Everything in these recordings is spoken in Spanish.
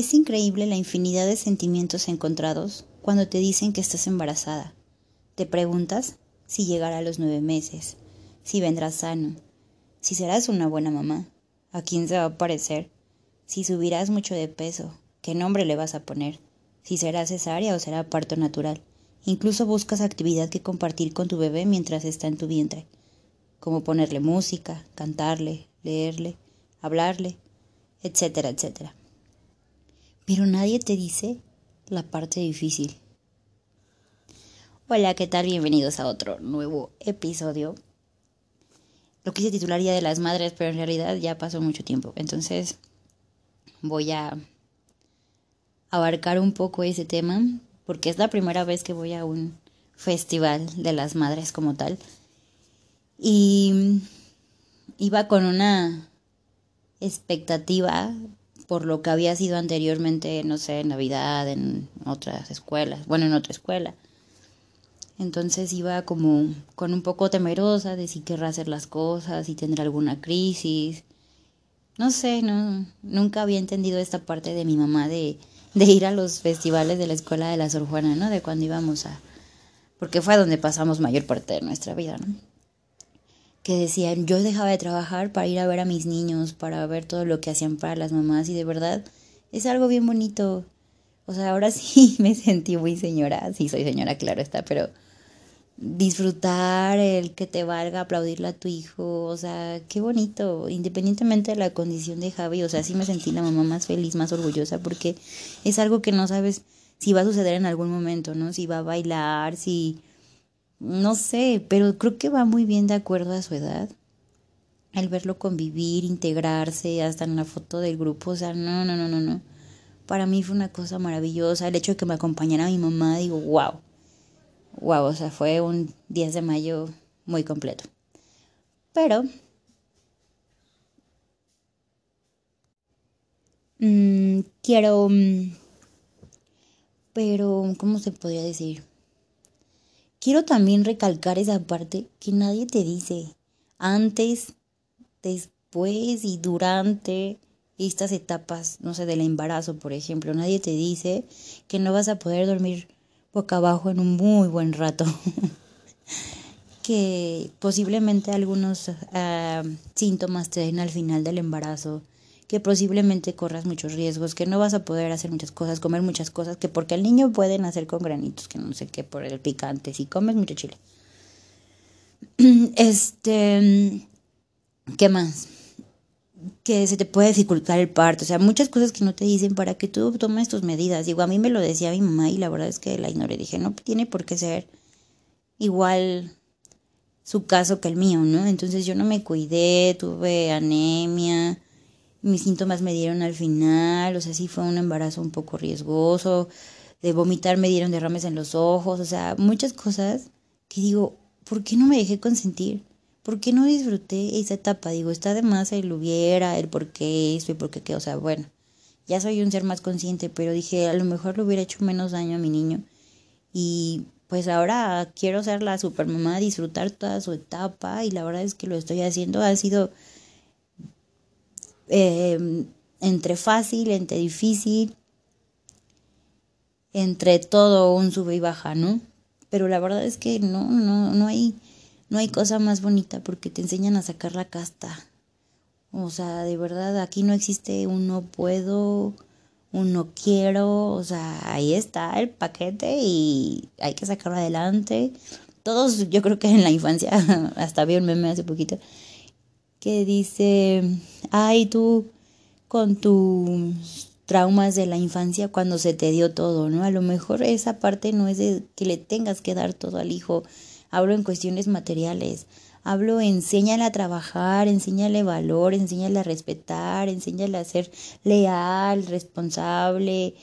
Es increíble la infinidad de sentimientos encontrados cuando te dicen que estás embarazada. Te preguntas si llegará a los nueve meses, si vendrás sano, si serás una buena mamá, a quién se va a parecer, si subirás mucho de peso, qué nombre le vas a poner, si será cesárea o será parto natural. Incluso buscas actividad que compartir con tu bebé mientras está en tu vientre, como ponerle música, cantarle, leerle, hablarle, etcétera, etcétera. Pero nadie te dice la parte difícil. Hola, ¿qué tal? Bienvenidos a otro nuevo episodio. Lo quise titular Día de las Madres, pero en realidad ya pasó mucho tiempo. Entonces voy a abarcar un poco ese tema, porque es la primera vez que voy a un festival de las madres como tal. Y iba con una expectativa por lo que había sido anteriormente, no sé, en Navidad, en otras escuelas, bueno, en otra escuela. Entonces iba como con un poco temerosa de si querrá hacer las cosas, si tendrá alguna crisis. No sé, no, nunca había entendido esta parte de mi mamá de, de ir a los festivales de la escuela de la Sor Juana, ¿no? De cuando íbamos a... Porque fue donde pasamos mayor parte de nuestra vida, ¿no? Que decían, yo dejaba de trabajar para ir a ver a mis niños, para ver todo lo que hacían para las mamás y de verdad es algo bien bonito. O sea, ahora sí me sentí muy señora, sí soy señora, claro está, pero disfrutar el que te valga aplaudirle a tu hijo, o sea, qué bonito, independientemente de la condición de Javi, o sea, sí me sentí la mamá más feliz, más orgullosa, porque es algo que no sabes si va a suceder en algún momento, ¿no? Si va a bailar, si no sé, pero creo que va muy bien de acuerdo a su edad. El verlo convivir, integrarse, hasta en la foto del grupo, o sea, no, no, no, no, no. Para mí fue una cosa maravillosa. El hecho de que me acompañara mi mamá, digo, wow. Wow, o sea, fue un 10 de mayo muy completo. Pero mm, quiero, mm, pero, ¿cómo se podría decir? Quiero también recalcar esa parte que nadie te dice antes, después y durante estas etapas, no sé, del embarazo, por ejemplo. Nadie te dice que no vas a poder dormir boca abajo en un muy buen rato. que posiblemente algunos ah, síntomas te den al final del embarazo que posiblemente corras muchos riesgos, que no vas a poder hacer muchas cosas, comer muchas cosas, que porque el niño puede nacer con granitos, que no sé qué, por el picante, si comes mucho chile. Este, ¿qué más? Que se te puede dificultar el parto, o sea, muchas cosas que no te dicen para que tú tomes tus medidas. Digo, a mí me lo decía mi mamá y la verdad es que la ignoré. Dije, no tiene por qué ser igual su caso que el mío, ¿no? Entonces yo no me cuidé, tuve anemia, mis síntomas me dieron al final, o sea, sí fue un embarazo un poco riesgoso, de vomitar me dieron derrames en los ojos, o sea, muchas cosas que digo, ¿por qué no me dejé consentir? ¿Por qué no disfruté esa etapa? Digo, está de más el hubiera, el por qué eso y por qué qué, o sea, bueno, ya soy un ser más consciente, pero dije, a lo mejor le hubiera hecho menos daño a mi niño. Y pues ahora quiero ser la supermamá, disfrutar toda su etapa y la verdad es que lo estoy haciendo, ha sido Em, entre fácil, entre difícil, entre todo un sube y baja, ¿no? Pero la verdad es que no, no, no hay, no hay cosa más bonita porque te enseñan a sacar la casta. O sea, de verdad, aquí no existe un no puedo, un no quiero, o sea, ahí está el paquete y hay que sacarlo adelante. Todos, yo creo que en la infancia, hasta vi un meme hace poquito, que dice, ay, tú con tus traumas de la infancia cuando se te dio todo, ¿no? A lo mejor esa parte no es de que le tengas que dar todo al hijo. Hablo en cuestiones materiales. Hablo, enséñale a trabajar, enséñale valor, enséñale a respetar, enséñale a ser leal, responsable,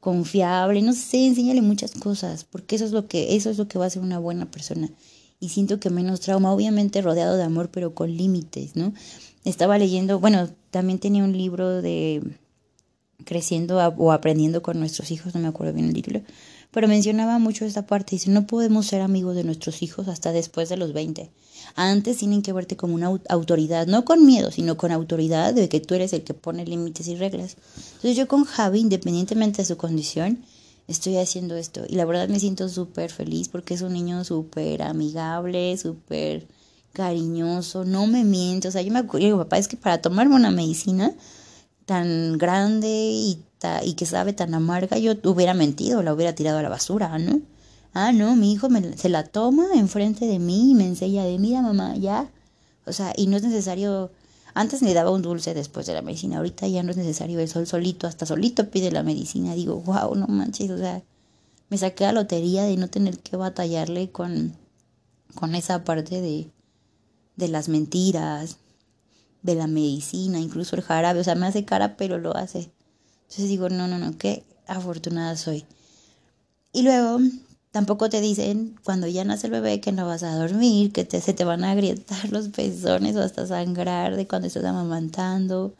confiable, no sé, enséñale muchas cosas, porque eso es lo que eso es lo que va a ser una buena persona y siento que menos trauma, obviamente rodeado de amor, pero con límites, ¿no? Estaba leyendo, bueno, también tenía un libro de creciendo o aprendiendo con nuestros hijos, no me acuerdo bien el título, pero mencionaba mucho esta parte, dice, no podemos ser amigos de nuestros hijos hasta después de los 20. Antes tienen que verte como una autoridad, no con miedo, sino con autoridad de que tú eres el que pone límites y reglas. Entonces yo con Javi, independientemente de su condición, estoy haciendo esto. Y la verdad me siento súper feliz porque es un niño súper amigable, súper cariñoso, no me miente. O sea, yo me acuerdo, digo, papá, es que para tomarme una medicina tan grande y, y que sabe tan amarga, yo hubiera mentido, la hubiera tirado a la basura, ¿no? Ah, no, mi hijo me, se la toma enfrente de mí y me enseña de, mira mamá, ya. O sea, y no es necesario, antes le daba un dulce después de la medicina, ahorita ya no es necesario el sol solito, hasta solito pide la medicina. Digo, wow, no manches, o sea, me saqué la lotería de no tener que batallarle con, con esa parte de, de las mentiras, de la medicina, incluso el jarabe, o sea, me hace cara, pero lo hace. Entonces digo, no, no, no, qué afortunada soy. Y luego Tampoco te dicen cuando ya nace el bebé que no vas a dormir, que te, se te van a agrietar los pezones o hasta sangrar de cuando estás amamantando,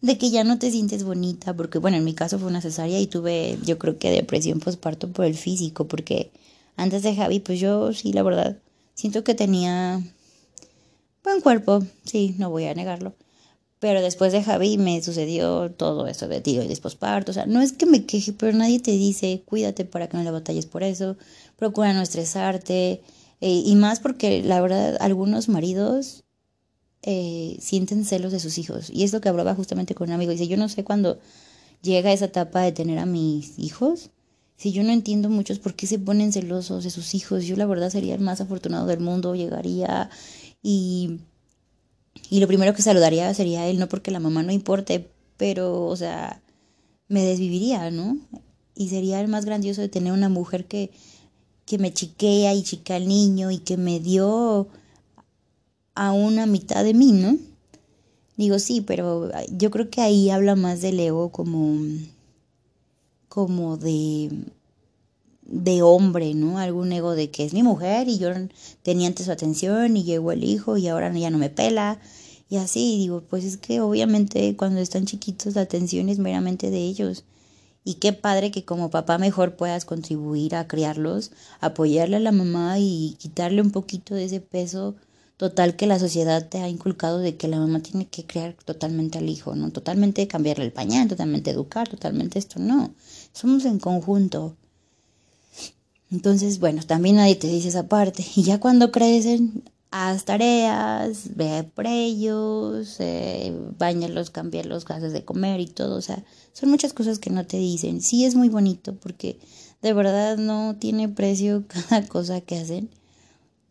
de que ya no te sientes bonita, porque bueno, en mi caso fue una cesárea y tuve yo creo que depresión postparto por el físico, porque antes de Javi, pues yo sí, la verdad, siento que tenía buen cuerpo, sí, no voy a negarlo. Pero después de Javi me sucedió todo eso de y posparto. O sea, no es que me queje, pero nadie te dice, cuídate para que no le batalles por eso, procura no estresarte. Eh, y más porque la verdad, algunos maridos eh, sienten celos de sus hijos. Y es lo que hablaba justamente con un amigo. Dice, yo no sé cuándo llega esa etapa de tener a mis hijos. Si yo no entiendo muchos por qué se ponen celosos de sus hijos, yo la verdad sería el más afortunado del mundo, llegaría y y lo primero que saludaría sería él, no porque la mamá no importe, pero, o sea, me desviviría, ¿no? Y sería el más grandioso de tener una mujer que, que me chiquea y chica al niño y que me dio a una mitad de mí, ¿no? Digo, sí, pero yo creo que ahí habla más del ego como, como de, de hombre, ¿no? Algún ego de que es mi mujer y yo tenía antes su atención y llegó el hijo y ahora ya no me pela. Y así digo, pues es que obviamente cuando están chiquitos la atención es meramente de ellos. Y qué padre que como papá mejor puedas contribuir a criarlos, apoyarle a la mamá y quitarle un poquito de ese peso total que la sociedad te ha inculcado de que la mamá tiene que criar totalmente al hijo, ¿no? Totalmente cambiarle el pañal, totalmente educar, totalmente esto, no. Somos en conjunto. Entonces, bueno, también nadie te dice esa parte. Y ya cuando crecen, haz tareas, ve por ellos, eh, bañalos, cambiar los gases de comer y todo. O sea, son muchas cosas que no te dicen. Sí es muy bonito porque de verdad no tiene precio cada cosa que hacen.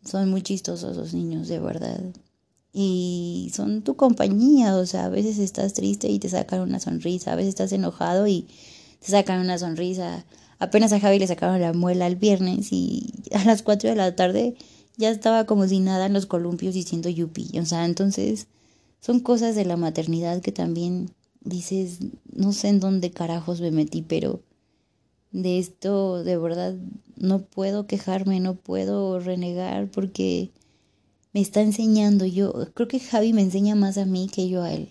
Son muy chistosos los niños, de verdad. Y son tu compañía, o sea, a veces estás triste y te sacan una sonrisa, a veces estás enojado y te sacan una sonrisa. Apenas a Javi le sacaron la muela el viernes y a las 4 de la tarde ya estaba como si nada en los columpios diciendo yupi. O sea, entonces son cosas de la maternidad que también dices, no sé en dónde carajos me metí, pero de esto de verdad no puedo quejarme, no puedo renegar porque me está enseñando. Yo creo que Javi me enseña más a mí que yo a él.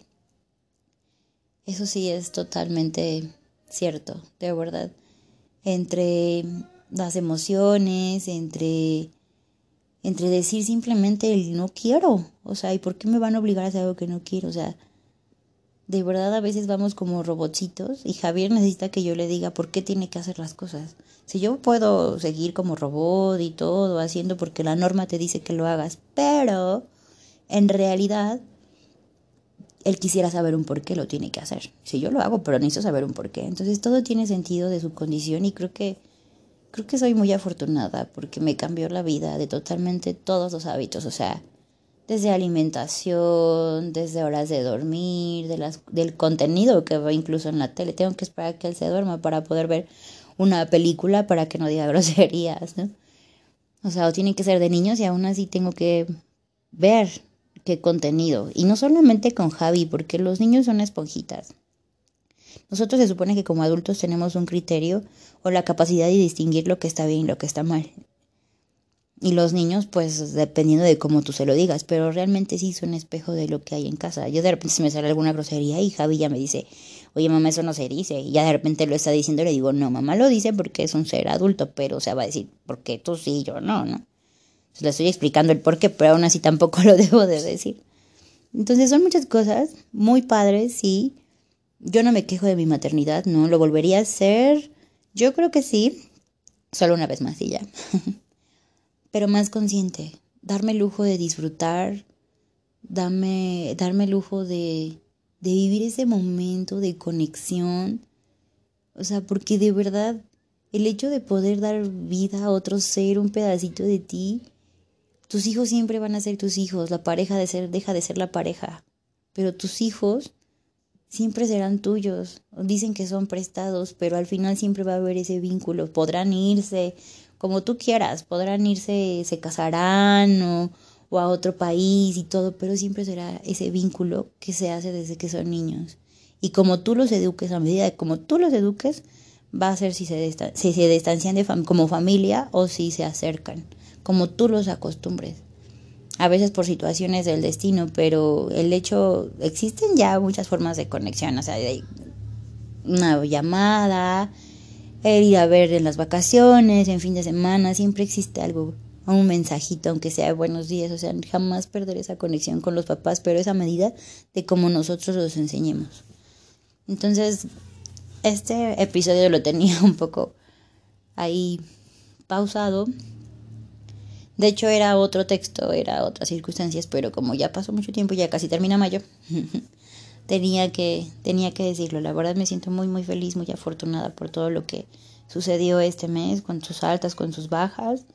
Eso sí es totalmente cierto, de verdad entre las emociones, entre, entre decir simplemente el no quiero, o sea, ¿y por qué me van a obligar a hacer algo que no quiero? O sea, de verdad a veces vamos como robotcitos y Javier necesita que yo le diga por qué tiene que hacer las cosas. Si yo puedo seguir como robot y todo haciendo porque la norma te dice que lo hagas, pero en realidad él quisiera saber un por qué lo tiene que hacer. Si yo lo hago, pero necesito saber un por qué. Entonces todo tiene sentido de su condición y creo que creo que soy muy afortunada porque me cambió la vida de totalmente todos los hábitos, o sea, desde alimentación, desde horas de dormir, de las, del contenido que veo incluso en la tele. Tengo que esperar que él se duerma para poder ver una película para que no diga groserías, ¿no? O sea, o tiene que ser de niños y aún así tengo que ver qué contenido. Y no solamente con Javi, porque los niños son esponjitas. Nosotros se supone que como adultos tenemos un criterio o la capacidad de distinguir lo que está bien y lo que está mal. Y los niños, pues dependiendo de cómo tú se lo digas, pero realmente sí son espejo de lo que hay en casa. Yo de repente se me sale alguna grosería y Javi ya me dice, oye mamá, eso no se dice. Y ya de repente lo está diciendo y le digo, no, mamá lo dice porque es un ser adulto, pero o sea, va a decir, ¿por qué tú sí, yo no, no? Le estoy explicando el por qué, pero aún así tampoco lo debo de decir. Entonces son muchas cosas muy padres, sí. Yo no me quejo de mi maternidad, no, lo volvería a hacer. Yo creo que sí, solo una vez más y ya. pero más consciente, darme el lujo de disfrutar, darme, darme el lujo de, de vivir ese momento de conexión. O sea, porque de verdad el hecho de poder dar vida a otro ser, un pedacito de ti, tus hijos siempre van a ser tus hijos, la pareja de ser, deja de ser la pareja, pero tus hijos siempre serán tuyos. Dicen que son prestados, pero al final siempre va a haber ese vínculo. Podrán irse como tú quieras, podrán irse, se casarán o, a otro país y todo, pero siempre será ese vínculo que se hace desde que son niños. Y como tú los eduques, a medida de como tú los eduques, va a ser si se, si distancian como familia o si se acercan, como tú los acostumbres. A veces por situaciones del destino, pero el hecho, existen ya muchas formas de conexión, o sea, una llamada, ir a ver en las vacaciones, en fin de semana, siempre existe algo un mensajito, aunque sea buenos días, o sea, jamás perder esa conexión con los papás, pero esa medida de cómo nosotros los enseñemos. Entonces, este episodio lo tenía un poco ahí pausado. De hecho, era otro texto, era otras circunstancias, pero como ya pasó mucho tiempo, ya casi termina mayo, tenía que, tenía que decirlo. La verdad me siento muy, muy feliz, muy afortunada por todo lo que sucedió este mes, con sus altas, con sus bajas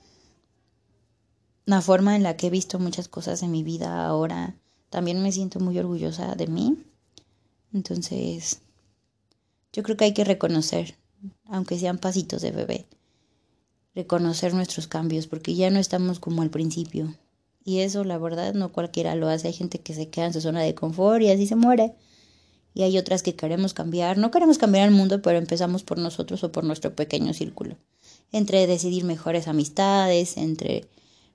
la forma en la que he visto muchas cosas en mi vida ahora, también me siento muy orgullosa de mí. Entonces, yo creo que hay que reconocer, aunque sean pasitos de bebé, reconocer nuestros cambios, porque ya no estamos como al principio. Y eso, la verdad, no cualquiera lo hace. Hay gente que se queda en su zona de confort y así se muere. Y hay otras que queremos cambiar. No queremos cambiar el mundo, pero empezamos por nosotros o por nuestro pequeño círculo. Entre decidir mejores amistades, entre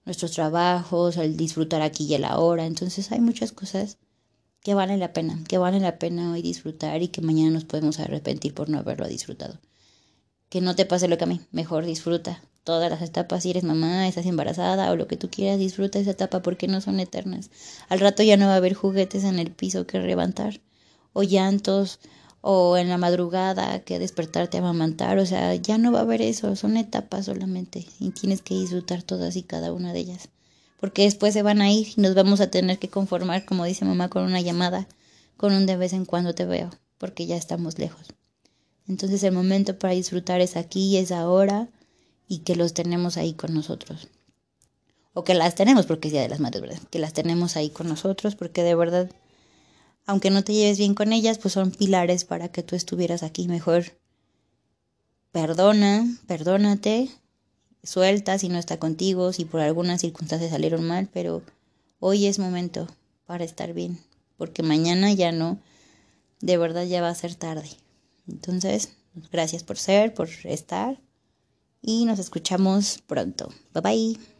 nuestros trabajos, el disfrutar aquí y el ahora. Entonces hay muchas cosas que valen la pena, que valen la pena hoy disfrutar y que mañana nos podemos arrepentir por no haberlo disfrutado. Que no te pase lo que a mí, mejor disfruta todas las etapas, si eres mamá, estás embarazada o lo que tú quieras, disfruta esa etapa porque no son eternas. Al rato ya no va a haber juguetes en el piso que levantar o llantos o en la madrugada que despertarte a amamantar, o sea, ya no va a haber eso, son etapas solamente y tienes que disfrutar todas y cada una de ellas, porque después se van a ir y nos vamos a tener que conformar, como dice mamá, con una llamada, con un de vez en cuando te veo, porque ya estamos lejos. Entonces el momento para disfrutar es aquí, es ahora y que los tenemos ahí con nosotros. O que las tenemos, porque es Día de las Madres, ¿verdad? Que las tenemos ahí con nosotros, porque de verdad aunque no te lleves bien con ellas, pues son pilares para que tú estuvieras aquí mejor. Perdona, perdónate, suelta si no está contigo, si por alguna circunstancia salieron mal, pero hoy es momento para estar bien, porque mañana ya no, de verdad ya va a ser tarde. Entonces, gracias por ser, por estar y nos escuchamos pronto. Bye bye.